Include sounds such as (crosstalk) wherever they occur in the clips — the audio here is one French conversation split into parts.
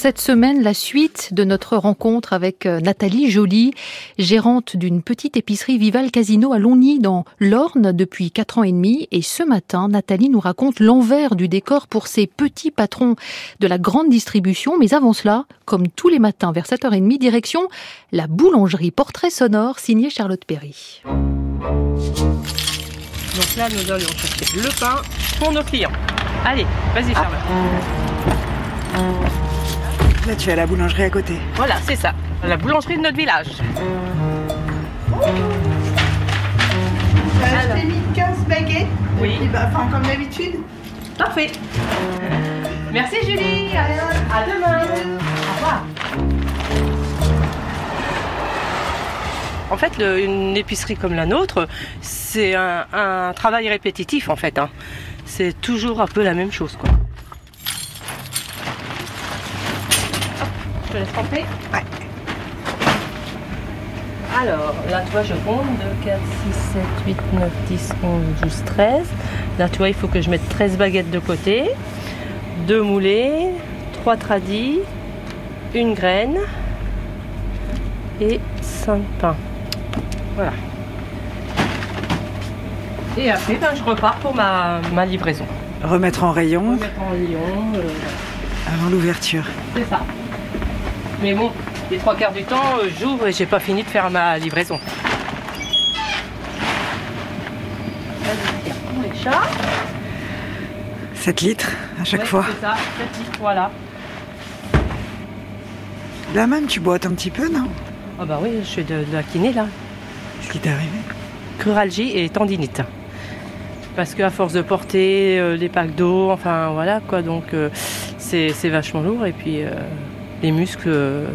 cette semaine la suite de notre rencontre avec euh, Nathalie Joly, gérante d'une petite épicerie Vival Casino à Longny dans l'Orne depuis quatre ans et demi. Et ce matin, Nathalie nous raconte l'envers du décor pour ses petits patrons de la grande distribution. Mais avant cela, comme tous les matins vers 7h30, direction la boulangerie portrait sonore signée Charlotte Perry. Donc là, nous allons chercher le pain pour nos clients. Allez, vas-y Charlotte. Là, tu es à la boulangerie à côté. Voilà, c'est ça. La boulangerie de notre village. J'ai acheté mis 15 baguettes. Oui. Et bah, Enfin, comme d'habitude. Parfait. Merci Julie. À demain. Au revoir. En fait, le- une épicerie comme la nôtre, c'est un, un travail répétitif en fait. hein. C'est toujours un peu la même chose. Quoi. Je te laisse tremper. Ouais. Alors, là, tu vois, je compte 2, 4, 6, 7, 8, 9, 10, 11, 12, 13. Là, tu vois, il faut que je mette 13 baguettes de côté, 2 moulées, 3 tradis, une graine et 5 pains. Voilà. Et après, ben, je repars pour ma, ma livraison. Remettre en rayon Remettre en lion, euh, avant l'ouverture. c'est ça. Mais bon, les trois quarts du temps, euh, j'ouvre et j'ai pas fini de faire ma livraison. Vas-y, pour les chats. 7 litres à chaque Ouais, fois. C'est ça, sept litres, voilà. Là même, tu boites un petit peu, non? Ah bah oui, je suis de, de la kiné là. Ce qui t'est arrivé? Cruralgie et tendinite. Parce qu'à force de porter euh, les packs d'eau, enfin voilà quoi, donc euh, c'est c'est vachement lourd et puis euh, les muscles euh,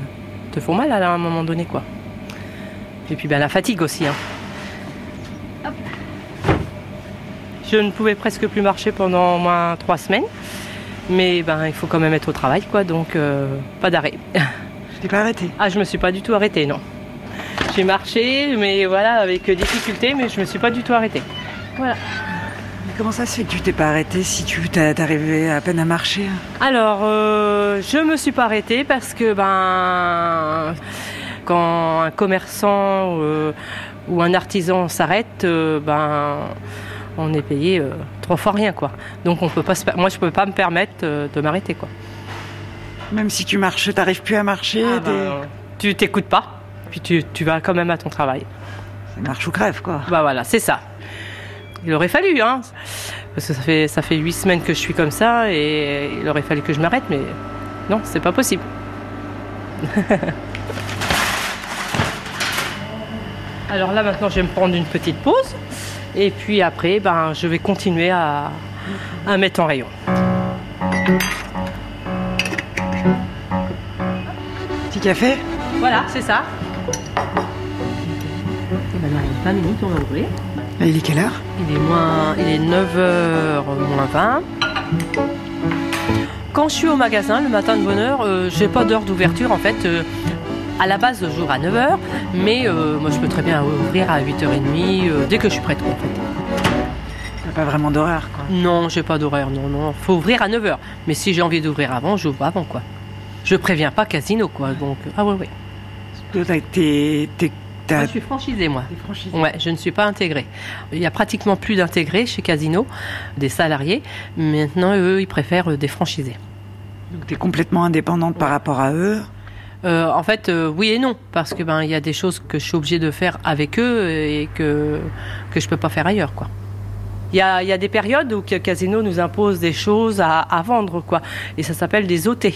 te font mal à un moment donné quoi. Et puis ben, la fatigue aussi. hein. Hop. Je ne pouvais presque plus marcher pendant au moins trois semaines, mais ben il faut quand même être au travail quoi, donc euh, pas d'arrêt. Je t'ai pas arrêté. Ah, je me suis pas du tout arrêtée, non. J'ai marché, mais voilà, avec difficulté, mais je me suis pas du tout arrêtée. Voilà. Comment ça se fait que tu t'es pas arrêté si tu t'arrivais à peine à marcher Alors, euh, je me suis pas arrêtée parce que, ben, quand un commerçant euh, ou un artisan s'arrête, euh, ben, on est payé trois fois rien, quoi. Donc, on peut pas se per- moi, je peux pas me permettre de m'arrêter, quoi. Même si tu marches, t'arrives plus à marcher, Ah, ben, tu t'écoutes pas, puis tu, tu vas quand même à ton travail. c'est marche ou crève, quoi. Bah voilà, c'est ça. Il aurait fallu, hein. Parce que ça fait, ça fait huit semaines que je suis comme ça et il aurait fallu que je m'arrête, mais non, c'est pas possible. (laughs) Alors là, maintenant, je vais me prendre une petite pause. Et puis après, ben, je vais continuer à, à mettre en rayon. Petit café? Voilà, c'est ça. Et ben, dans 20 minutes, on va ouvrir. Là, il est quelle heure? Il est, moins, il est 9h moins 20. Quand je suis au magasin le matin de bonne heure, euh, j'ai pas d'heure d'ouverture en fait. euh, à la base, j'ouvre à 9h, mais euh, moi je peux très bien ouvrir à 8h30 euh, dès que je suis prête. en fait. T'as pas vraiment d'horaire, quoi. Non, j'ai pas d'horaire, non, non. Faut ouvrir à 9h. Mais si j'ai envie d'ouvrir avant, j'ouvre avant quoi. Je préviens pas casino quoi. Donc, ah. Toi, t'as- t'es- Moi, je suis franchisée moi. Ouais, je ne suis pas intégrée. Il y a pratiquement plus d'intégrés chez Casino, des salariés. Maintenant, eux, ils préfèrent euh, des franchisés. Donc t'es complètement indépendante par rapport à eux. Euh, en fait, euh, oui et non, parce que ben il y a des choses que je suis obligée de faire avec eux et que que je peux pas faire ailleurs, quoi. Il y a, il y a des périodes où Casino nous impose des choses à, à vendre, quoi, et ça s'appelle des OT.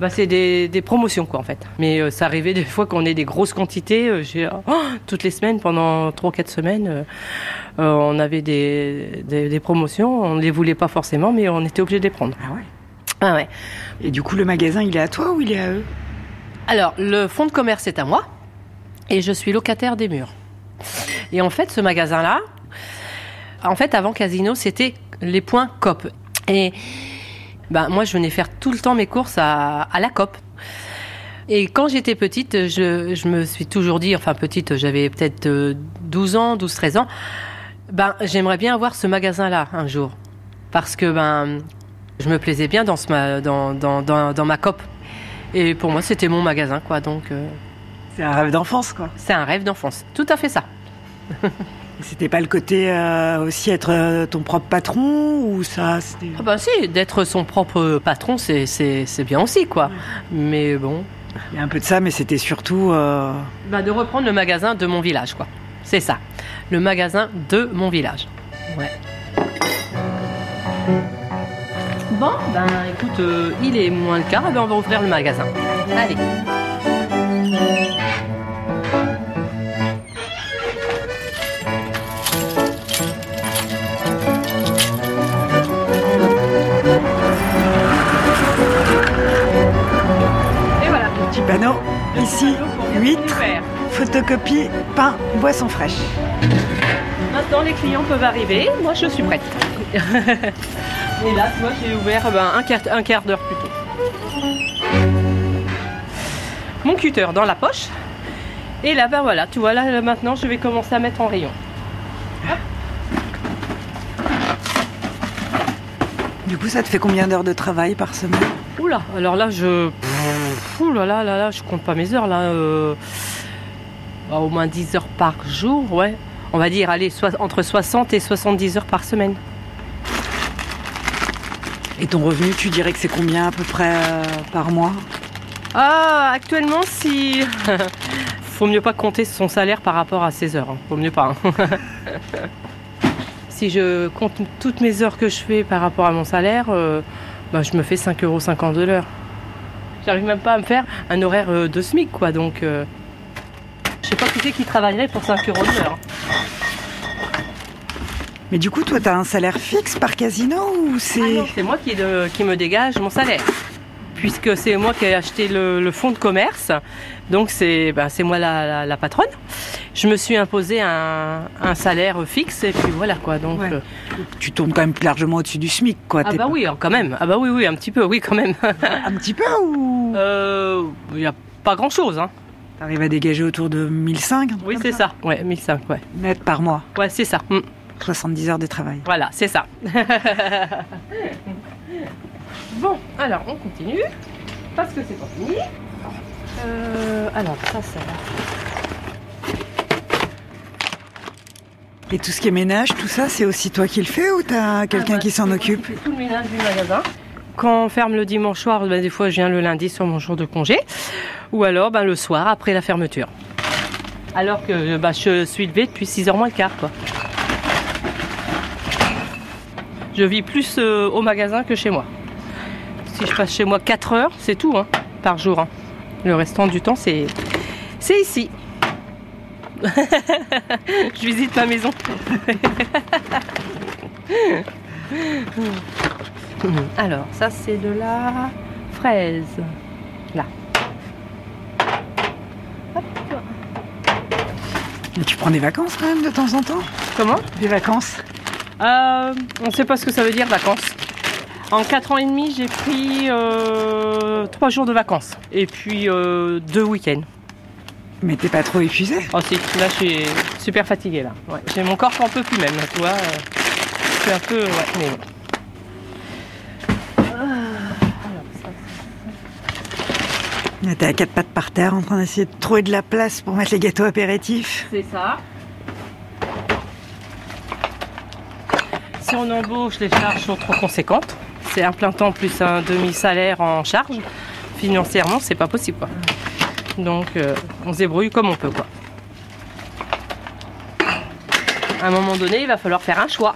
Ben, c'est des, des promotions, quoi, en fait. Mais euh, ça arrivait des fois qu'on ait des grosses quantités. euh, j'ai, oh, toutes les semaines, pendant trois, quatre semaines, euh, euh, on avait des, des, des promotions. On ne les voulait pas forcément, mais on était obligé de les prendre. Ah ouais? Ah ouais. Et du coup, le magasin, il est à toi ou il est à eux? Alors, le fonds de commerce est à moi et je suis locataire des murs. Et en fait, ce magasin-là, en fait, avant Casino, c'était les points COP. Et ben, moi, je venais faire tout le temps mes courses à, à la COP. Et quand j'étais petite, je, je me suis toujours dit, enfin petite, j'avais peut-être euh, 12 ans, 12, 13 ans, ben, j'aimerais bien avoir ce magasin-là un jour. Parce que ben, je me plaisais bien dans, ce, ma- dans, dans, dans, dans ma COP. Et pour moi, c'était mon magasin, quoi. Donc, euh, C'est un rêve d'enfance, quoi. c'est un rêve d'enfance. Tout à fait ça. (laughs) C'était pas le côté euh, aussi être euh, ton propre patron ou ça c'était... Ah bah si, d'être son propre patron, c'est, bien aussi, quoi. Mais bon, Il y a un peu de ça, mais c'était surtout. euh, bah, de reprendre le magasin de mon village, quoi. C'est ça. Le magasin de mon village. Ouais. Bon, ben écoute, euh, il est moins le quart, eh ben, on va ouvrir le magasin. Allez. Photocopie, pain, boisson fraîche. Maintenant, les clients peuvent arriver. Moi, je suis prête. Et là, vois, j'ai ouvert ben, un quart, un quart d'heure plus tôt. Mon cutter dans la poche. Et là, ben voilà, tu vois, là, là, maintenant, je vais commencer à mettre en rayon. Du coup, ça te fait combien d'heures de travail par semaine? Oula, alors là, je. Pff, Oula, là, là, là, je compte pas mes heures, là. euh, au moins 10 heures par jour, ouais. On va dire, allez, entre 60 et 70 heures par semaine. Et ton revenu, tu dirais que c'est combien à peu près euh, par mois? Ah, actuellement, si. (laughs) Faut mieux pas compter son salaire par rapport à ses heures. hein. Faut mieux pas. hein. (laughs) si je compte toutes mes heures que je fais par rapport à mon salaire, euh, bah, je me fais 5,50 euros de l'heure. J'arrive même pas à me faire un horaire euh, de SMIC, quoi. Donc, euh, sais pas qui c'est qui travaillerait pour 5 euros de l'heure. Mais du coup, toi, t'as un salaire fixe par casino ou c'est. Ah c'est moi qui, de- qui me dégage mon salaire. Puisque c'est moi qui ai acheté le, le fonds de commerce, donc c'est ben, moi la, la- la patronne. Je me suis imposé un, un salaire fixe et puis voilà quoi. Donc Ouais. euh, Tu tournes quand même largement au-dessus du SMIC, quoi. ah bah pas- oui, alors, quand même. Ah bah oui oui un petit peu oui quand même. Un petit peu ou Euh, Il y a pas grand chose hein. T'arrives à dégager autour de 1005 un truc Oui c'est ça. Ouais 1005 ouais. Net par mois. Ouais c'est ça. Mm. 70 heures de travail. Voilà c'est ça. (laughs) bon alors on continue parce que c'est pas fini. Euh, alors ça ça va. Et tout ce qui est ménage, tout ça, c'est aussi toi qui le fais ou t'as quelqu'un Ah bah, qui s'en c'est moi occupe fais tout le ménage du magasin. Quand on ferme le dimanche soir, ben, des fois je viens le lundi sur mon jour de congé. Ou alors ben, le soir après la fermeture. Alors que ben, je suis levée depuis 6h moins le quart. Quoi. Je vis plus euh, au magasin que chez moi. Si je passe chez moi 4 heures, c'est tout hein, par jour. hein. Le restant du temps, c'est c'est ici. (laughs) je visite ma maison. (laughs) Alors, ça c'est de la fraise. Là. Et tu prends des vacances quand même de temps en temps? Comment? Des vacances? Euh, On ne sait pas ce que ça veut dire vacances. En 4 ans et demi, j'ai pris 3 jours de vacances. Et puis 2 week-ends. Mais t'es pas trop épuisé? Oh si, là je suis super fatiguée là. Ouais. J'ai mon corps qui en peut plus même, tu vois. euh, Je suis un peu... Ouais, mais bon. Ah, alors, ça, T'es à quatre pattes par terre en train d'essayer de trouver de la place pour mettre les gâteaux apéritifs. C'est ça. Si on embauche, les charges sont trop conséquentes. C'est un plein temps plus un demi-salaire en charge. Financièrement, c'est pas possible. Quoi. Donc, euh, on se débrouille comme on peut. Quoi. À un moment donné, il va falloir faire un choix.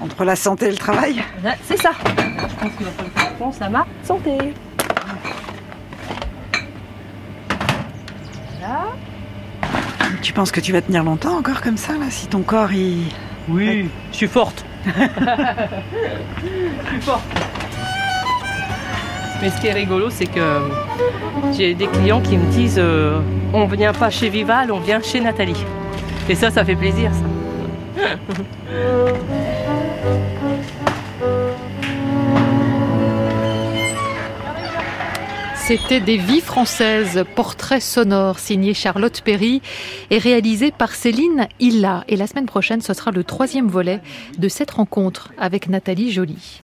Entre la santé et le travail C'est ça. Je pense qu'il va falloir faire réponse à ma santé. Tu penses que tu vas tenir longtemps encore comme ça, là, si ton corps, il... Oui, je suis forte. (laughs) je suis forte. Mais ce qui est rigolo, c'est que j'ai des clients qui me disent euh, on vient pas chez Vival, on vient chez Nathalie. Et ça, ça fait plaisir, ça. (laughs) C'était des vies françaises, portrait sonore signé Charlotte Perry et réalisé par Céline Illa. Et la semaine prochaine, ce sera le troisième volet de cette rencontre avec Nathalie Joly.